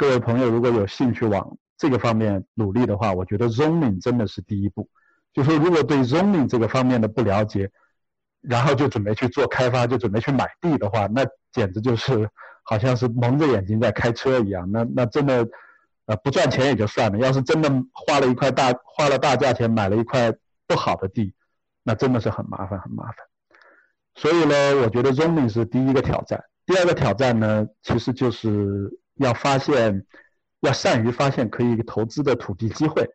各位朋友如果有兴趣往这个方面努力的话，我觉得 zoning 真的是第一步。就说如果对 zoning 这个方面的不了解，然后就准备去做开发，就准备去买地的话，那简直就是好像是蒙着眼睛在开车一样。那那真的，呃，不赚钱也就算了，要是真的花了一块大花了大价钱买了一块不好的地，那真的是很麻烦很麻烦。所以呢，我觉得 zoning 是第一个挑战。第二个挑战呢，其实就是要发现，要善于发现可以投资的土地机会，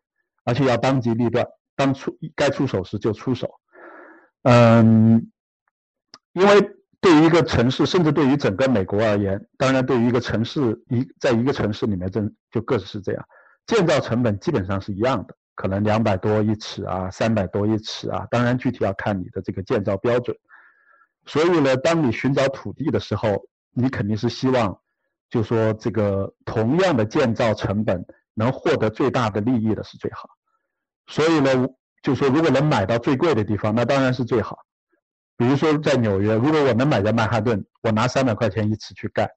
而且要当机立断，当出该出手时就出手。嗯，因为对于一个城市，甚至对于整个美国而言，当然对于一个城市一在一个城市里面，真就各自是这样，建造成本基本上是一样的，可能两百多一尺啊，三百多一尺啊，当然具体要看你的这个建造标准。所以呢，当你寻找土地的时候，你肯定是希望，就说这个同样的建造成本能获得最大的利益的是最好。所以呢，就说如果能买到最贵的地方，那当然是最好。比如说在纽约，如果我能买在曼哈顿，我拿三百块钱一尺去盖，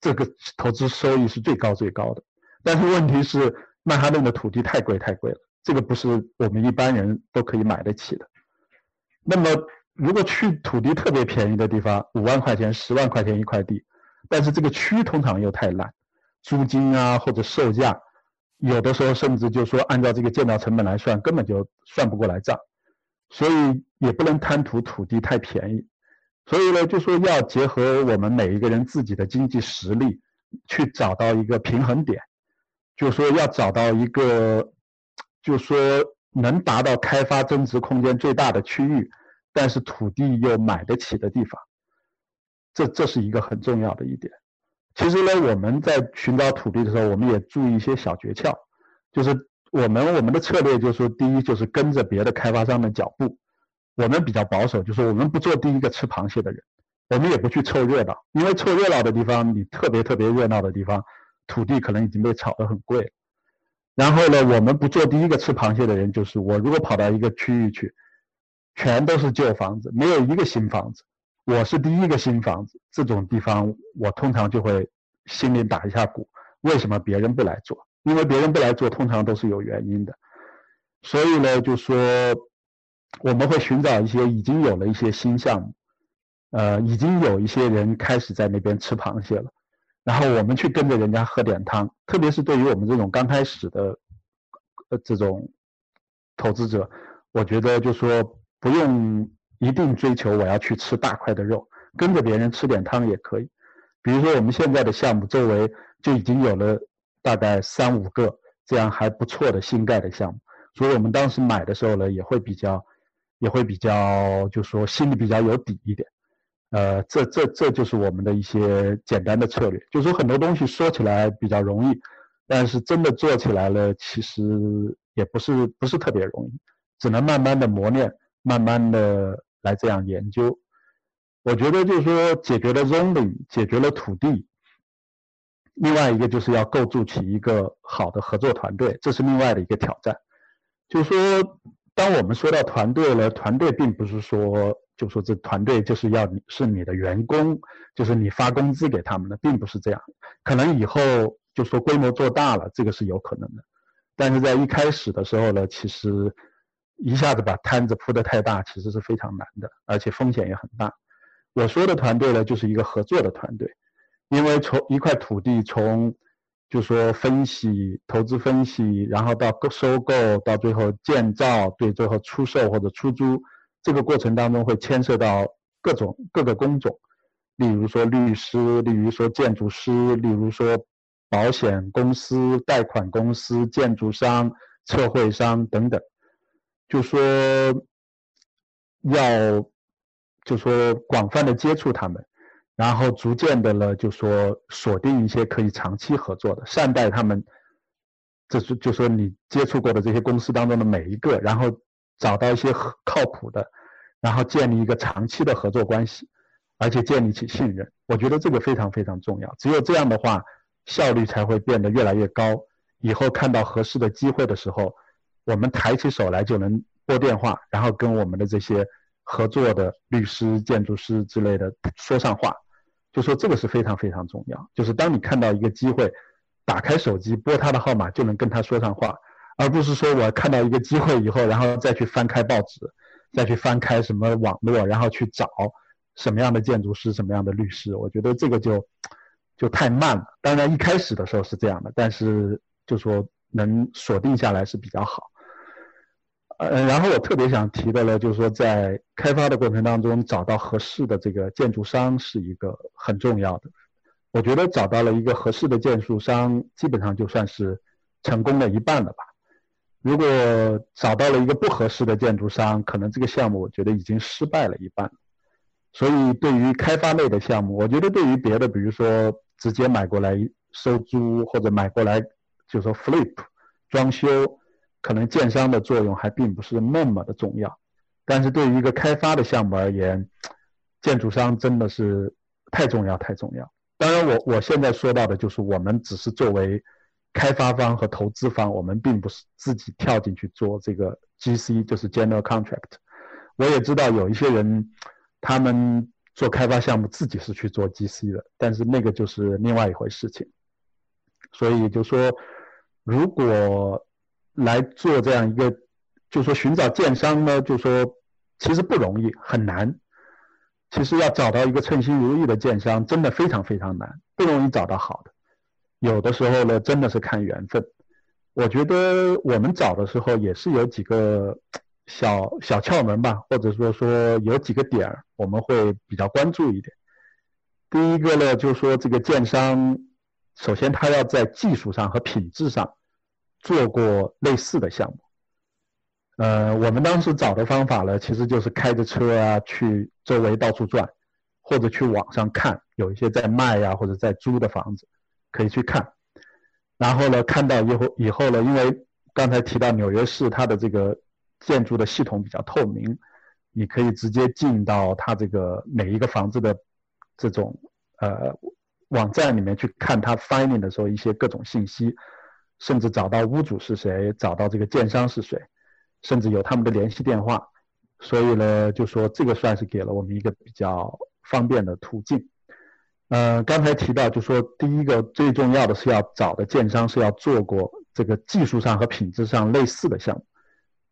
这个投资收益是最高最高的。但是问题是，曼哈顿的土地太贵太贵了，这个不是我们一般人都可以买得起的。那么。如果去土地特别便宜的地方，五万块钱、十万块钱一块地，但是这个区通常又太烂，租金啊或者售价，有的时候甚至就说按照这个建造成本来算，根本就算不过来账，所以也不能贪图土地太便宜，所以呢，就说要结合我们每一个人自己的经济实力，去找到一个平衡点，就说要找到一个，就说能达到开发增值空间最大的区域。但是土地又买得起的地方，这这是一个很重要的一点。其实呢，我们在寻找土地的时候，我们也注意一些小诀窍。就是我们我们的策略就是说，第一就是跟着别的开发商的脚步。我们比较保守，就是我们不做第一个吃螃蟹的人，我们也不去凑热闹。因为凑热闹的地方，你特别特别热闹的地方，土地可能已经被炒得很贵。然后呢，我们不做第一个吃螃蟹的人，就是我如果跑到一个区域去。全都是旧房子，没有一个新房子。我是第一个新房子，这种地方我通常就会心里打一下鼓。为什么别人不来做？因为别人不来做，通常都是有原因的。所以呢，就说我们会寻找一些已经有了一些新项目，呃，已经有一些人开始在那边吃螃蟹了，然后我们去跟着人家喝点汤。特别是对于我们这种刚开始的呃这种投资者，我觉得就说。不用一定追求我要去吃大块的肉，跟着别人吃点汤也可以。比如说我们现在的项目周围就已经有了大概三五个这样还不错的新盖的项目，所以我们当时买的时候呢也会比较，也会比较就说心里比较有底一点。呃，这这这就是我们的一些简单的策略。就说很多东西说起来比较容易，但是真的做起来了其实也不是不是特别容易，只能慢慢的磨练。慢慢的来这样研究，我觉得就是说解决了 zoning，解决了土地，另外一个就是要构筑起一个好的合作团队，这是另外的一个挑战。就是说，当我们说到团队了，团队并不是说，就说这团队就是要你是你的员工，就是你发工资给他们的，并不是这样。可能以后就说规模做大了，这个是有可能的，但是在一开始的时候呢，其实。一下子把摊子铺得太大，其实是非常难的，而且风险也很大。我说的团队呢，就是一个合作的团队，因为从一块土地，从就说分析、投资分析，然后到收购，到最后建造，对最后出售或者出租，这个过程当中会牵涉到各种各个工种，例如说律师，例如说建筑师，例如说保险公司、贷款公司、建筑商、测绘商等等。就说要，就说广泛的接触他们，然后逐渐的呢，就说锁定一些可以长期合作的，善待他们。这是就说你接触过的这些公司当中的每一个，然后找到一些靠谱的，然后建立一个长期的合作关系，而且建立起信任。我觉得这个非常非常重要。只有这样的话，效率才会变得越来越高。以后看到合适的机会的时候。我们抬起手来就能拨电话，然后跟我们的这些合作的律师、建筑师之类的说上话，就说这个是非常非常重要。就是当你看到一个机会，打开手机拨他的号码就能跟他说上话，而不是说我看到一个机会以后，然后再去翻开报纸，再去翻开什么网络，然后去找什么样的建筑师、什么样的律师。我觉得这个就就太慢了。当然一开始的时候是这样的，但是就说能锁定下来是比较好。呃，然后我特别想提的呢，就是说在开发的过程当中找到合适的这个建筑商是一个很重要的。我觉得找到了一个合适的建筑商，基本上就算是成功了一半了吧。如果找到了一个不合适的建筑商，可能这个项目我觉得已经失败了一半。所以对于开发类的项目，我觉得对于别的，比如说直接买过来收租或者买过来就说 flip 装修。可能建商的作用还并不是那么的重要，但是对于一个开发的项目而言，建筑商真的是太重要太重要。当然，我我现在说到的就是我们只是作为开发方和投资方，我们并不是自己跳进去做这个 GC，就是 General Contract。我也知道有一些人，他们做开发项目自己是去做 GC 的，但是那个就是另外一回事情。所以就说，如果来做这样一个，就说寻找建商呢，就说其实不容易，很难。其实要找到一个称心如意的建商，真的非常非常难，不容易找到好的。有的时候呢，真的是看缘分。我觉得我们找的时候也是有几个小小窍门吧，或者说说有几个点儿我们会比较关注一点。第一个呢，就是说这个建商，首先他要在技术上和品质上。做过类似的项目，呃，我们当时找的方法呢，其实就是开着车啊，去周围到处转，或者去网上看，有一些在卖呀或者在租的房子，可以去看。然后呢，看到以后以后呢，因为刚才提到纽约市它的这个建筑的系统比较透明，你可以直接进到它这个每一个房子的这种呃网站里面去看它 finding 的时候一些各种信息。甚至找到屋主是谁，找到这个建商是谁，甚至有他们的联系电话，所以呢，就说这个算是给了我们一个比较方便的途径。呃，刚才提到，就说第一个最重要的是要找的建商是要做过这个技术上和品质上类似的项目。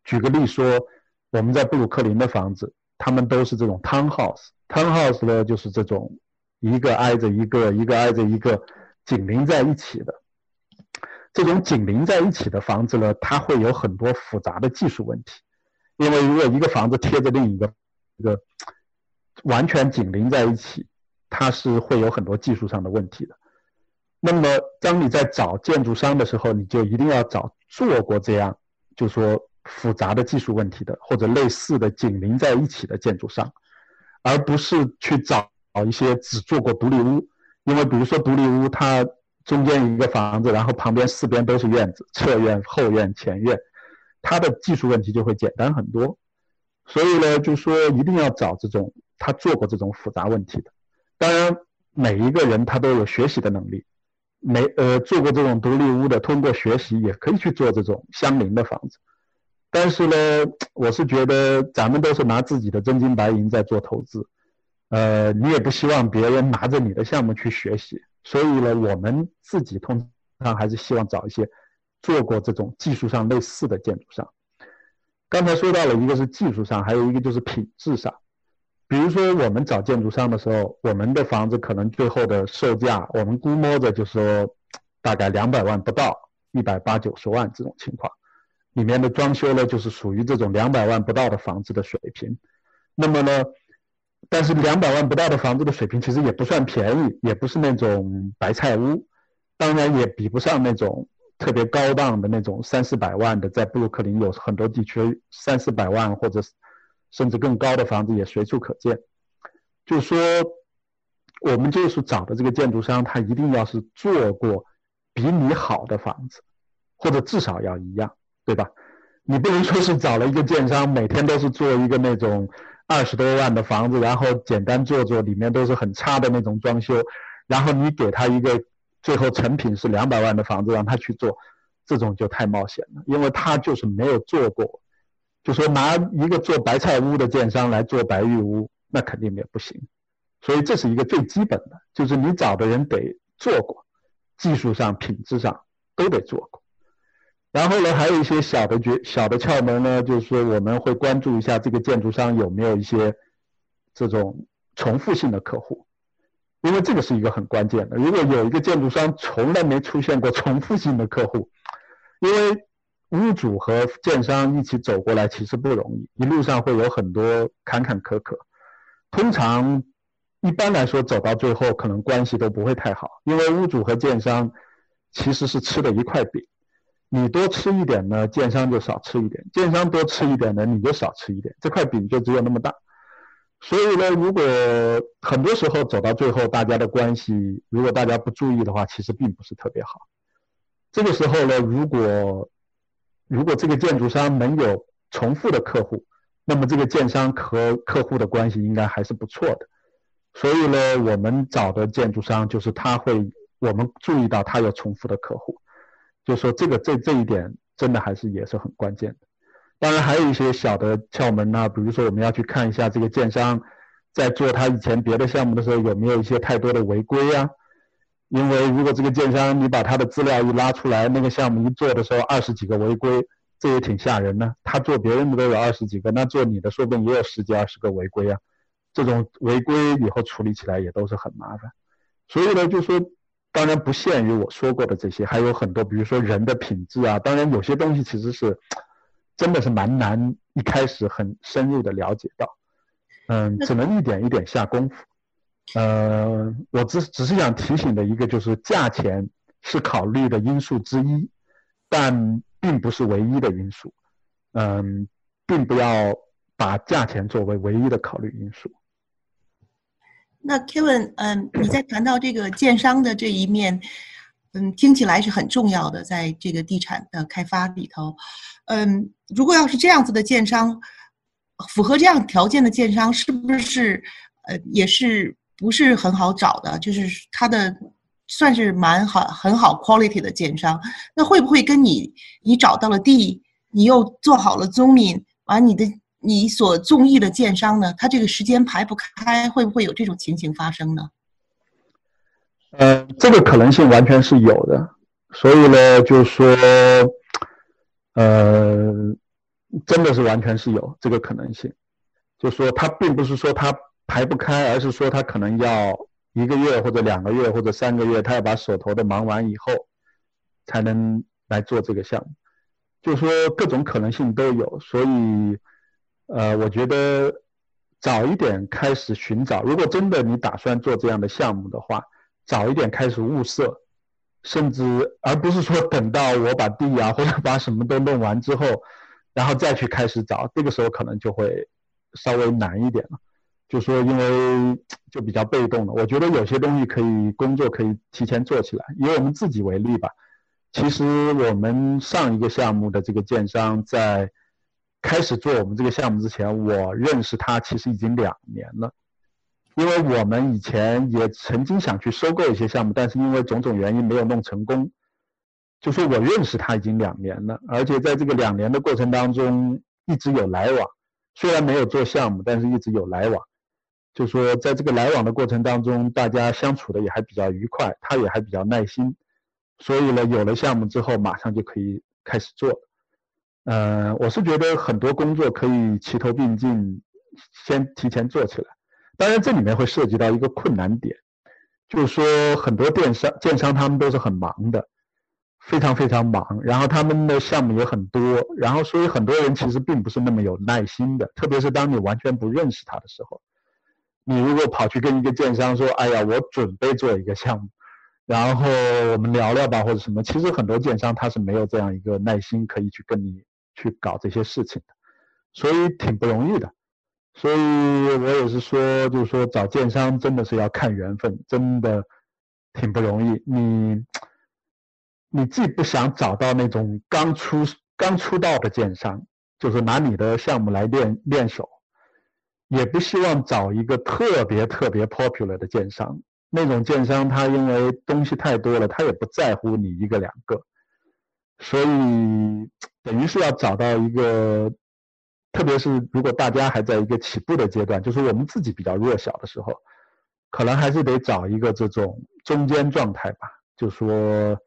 举个例说，我们在布鲁克林的房子，他们都是这种 townhouse，townhouse 呢就是这种一个挨着一个，一个挨着一个，紧邻在一起的。这种紧邻在一起的房子呢，它会有很多复杂的技术问题，因为如果一个房子贴着另一个，一个完全紧邻在一起，它是会有很多技术上的问题的。那么，当你在找建筑商的时候，你就一定要找做过这样，就说复杂的技术问题的或者类似的紧邻在一起的建筑商，而不是去找一些只做过独立屋，因为比如说独立屋它。中间一个房子，然后旁边四边都是院子，侧院、后院、前院，它的技术问题就会简单很多。所以呢，就说一定要找这种他做过这种复杂问题的。当然，每一个人他都有学习的能力，没呃做过这种独立屋的，通过学习也可以去做这种相邻的房子。但是呢，我是觉得咱们都是拿自己的真金白银在做投资，呃，你也不希望别人拿着你的项目去学习。所以呢，我们自己通常还是希望找一些做过这种技术上类似的建筑商。刚才说到了一个是技术上，还有一个就是品质上。比如说我们找建筑商的时候，我们的房子可能最后的售价，我们估摸着就说大概两百万不到，一百八九十万这种情况。里面的装修呢，就是属于这种两百万不到的房子的水平。那么呢？但是两百万不到的房子的水平其实也不算便宜，也不是那种白菜屋，当然也比不上那种特别高档的那种三四百万的，在布鲁克林有很多地区三四百万或者甚至更高的房子也随处可见。就说，我们就是找的这个建筑商，他一定要是做过比你好的房子，或者至少要一样，对吧？你不能说是找了一个建商，每天都是做一个那种。二十多万的房子，然后简单做做，里面都是很差的那种装修，然后你给他一个最后成品是两百万的房子让他去做，这种就太冒险了，因为他就是没有做过，就说拿一个做白菜屋的建商来做白玉屋，那肯定也不行。所以这是一个最基本的，就是你找的人得做过，技术上、品质上都得做过。然后呢，还有一些小的诀、小的窍门呢，就是说我们会关注一下这个建筑商有没有一些这种重复性的客户，因为这个是一个很关键的。如果有一个建筑商从来没出现过重复性的客户，因为屋主和建商一起走过来其实不容易，一路上会有很多坎坎坷坷。通常一般来说走到最后，可能关系都不会太好，因为屋主和建商其实是吃的一块饼。你多吃一点呢，建商就少吃一点；建商多吃一点呢，你就少吃一点。这块饼就只有那么大。所以呢，如果很多时候走到最后，大家的关系如果大家不注意的话，其实并不是特别好。这个时候呢，如果如果这个建筑商能有重复的客户，那么这个建商和客户的关系应该还是不错的。所以呢，我们找的建筑商就是他会，我们注意到他有重复的客户。就说这个这这一点真的还是也是很关键的，当然还有一些小的窍门呢，比如说我们要去看一下这个建商在做他以前别的项目的时候有没有一些太多的违规啊，因为如果这个建商你把他的资料一拉出来，那个项目一做的时候二十几个违规，这也挺吓人的。他做别人的都有二十几个，那做你的说不定也有十几二十个违规啊，这种违规以后处理起来也都是很麻烦，所以呢，就说。当然不限于我说过的这些，还有很多，比如说人的品质啊。当然有些东西其实是真的是蛮难一开始很深入的了解到，嗯，只能一点一点下功夫。呃，我只只是想提醒的一个就是价钱是考虑的因素之一，但并不是唯一的因素。嗯，并不要把价钱作为唯一的考虑因素。那 Kevin，嗯，你在谈到这个建商的这一面，嗯，听起来是很重要的，在这个地产的开发里头，嗯，如果要是这样子的建商，符合这样条件的建商，是不是呃也是不是很好找的？就是他的算是蛮好很好 quality 的建商，那会不会跟你你找到了地，你又做好了租赁，完你的？你所中意的建商呢？他这个时间排不开，会不会有这种情形发生呢？呃，这个可能性完全是有的。所以呢，就是说，呃，真的是完全是有这个可能性。就说他并不是说他排不开，而是说他可能要一个月或者两个月或者三个月，他要把手头的忙完以后，才能来做这个项目。就说各种可能性都有，所以。呃，我觉得早一点开始寻找，如果真的你打算做这样的项目的话，早一点开始物色，甚至而不是说等到我把地啊或者把什么都弄完之后，然后再去开始找，这个时候可能就会稍微难一点了。就说因为就比较被动了。我觉得有些东西可以工作可以提前做起来。以我们自己为例吧，其实我们上一个项目的这个建商在。开始做我们这个项目之前，我认识他其实已经两年了，因为我们以前也曾经想去收购一些项目，但是因为种种原因没有弄成功。就说我认识他已经两年了，而且在这个两年的过程当中一直有来往，虽然没有做项目，但是一直有来往。就说在这个来往的过程当中，大家相处的也还比较愉快，他也还比较耐心，所以呢，有了项目之后，马上就可以开始做。呃，我是觉得很多工作可以齐头并进，先提前做起来。当然，这里面会涉及到一个困难点，就是说很多电商、建商他们都是很忙的，非常非常忙，然后他们的项目也很多，然后所以很多人其实并不是那么有耐心的，特别是当你完全不认识他的时候，你如果跑去跟一个建商说：“哎呀，我准备做一个项目，然后我们聊聊吧，或者什么。”其实很多建商他是没有这样一个耐心可以去跟你。去搞这些事情的，所以挺不容易的。所以我也是说，就是说找建商真的是要看缘分，真的挺不容易。你你既不想找到那种刚出刚出道的建商，就是拿你的项目来练练手，也不希望找一个特别特别 popular 的建商。那种建商他因为东西太多了，他也不在乎你一个两个。所以，等于是要找到一个，特别是如果大家还在一个起步的阶段，就是我们自己比较弱小的时候，可能还是得找一个这种中间状态吧。就说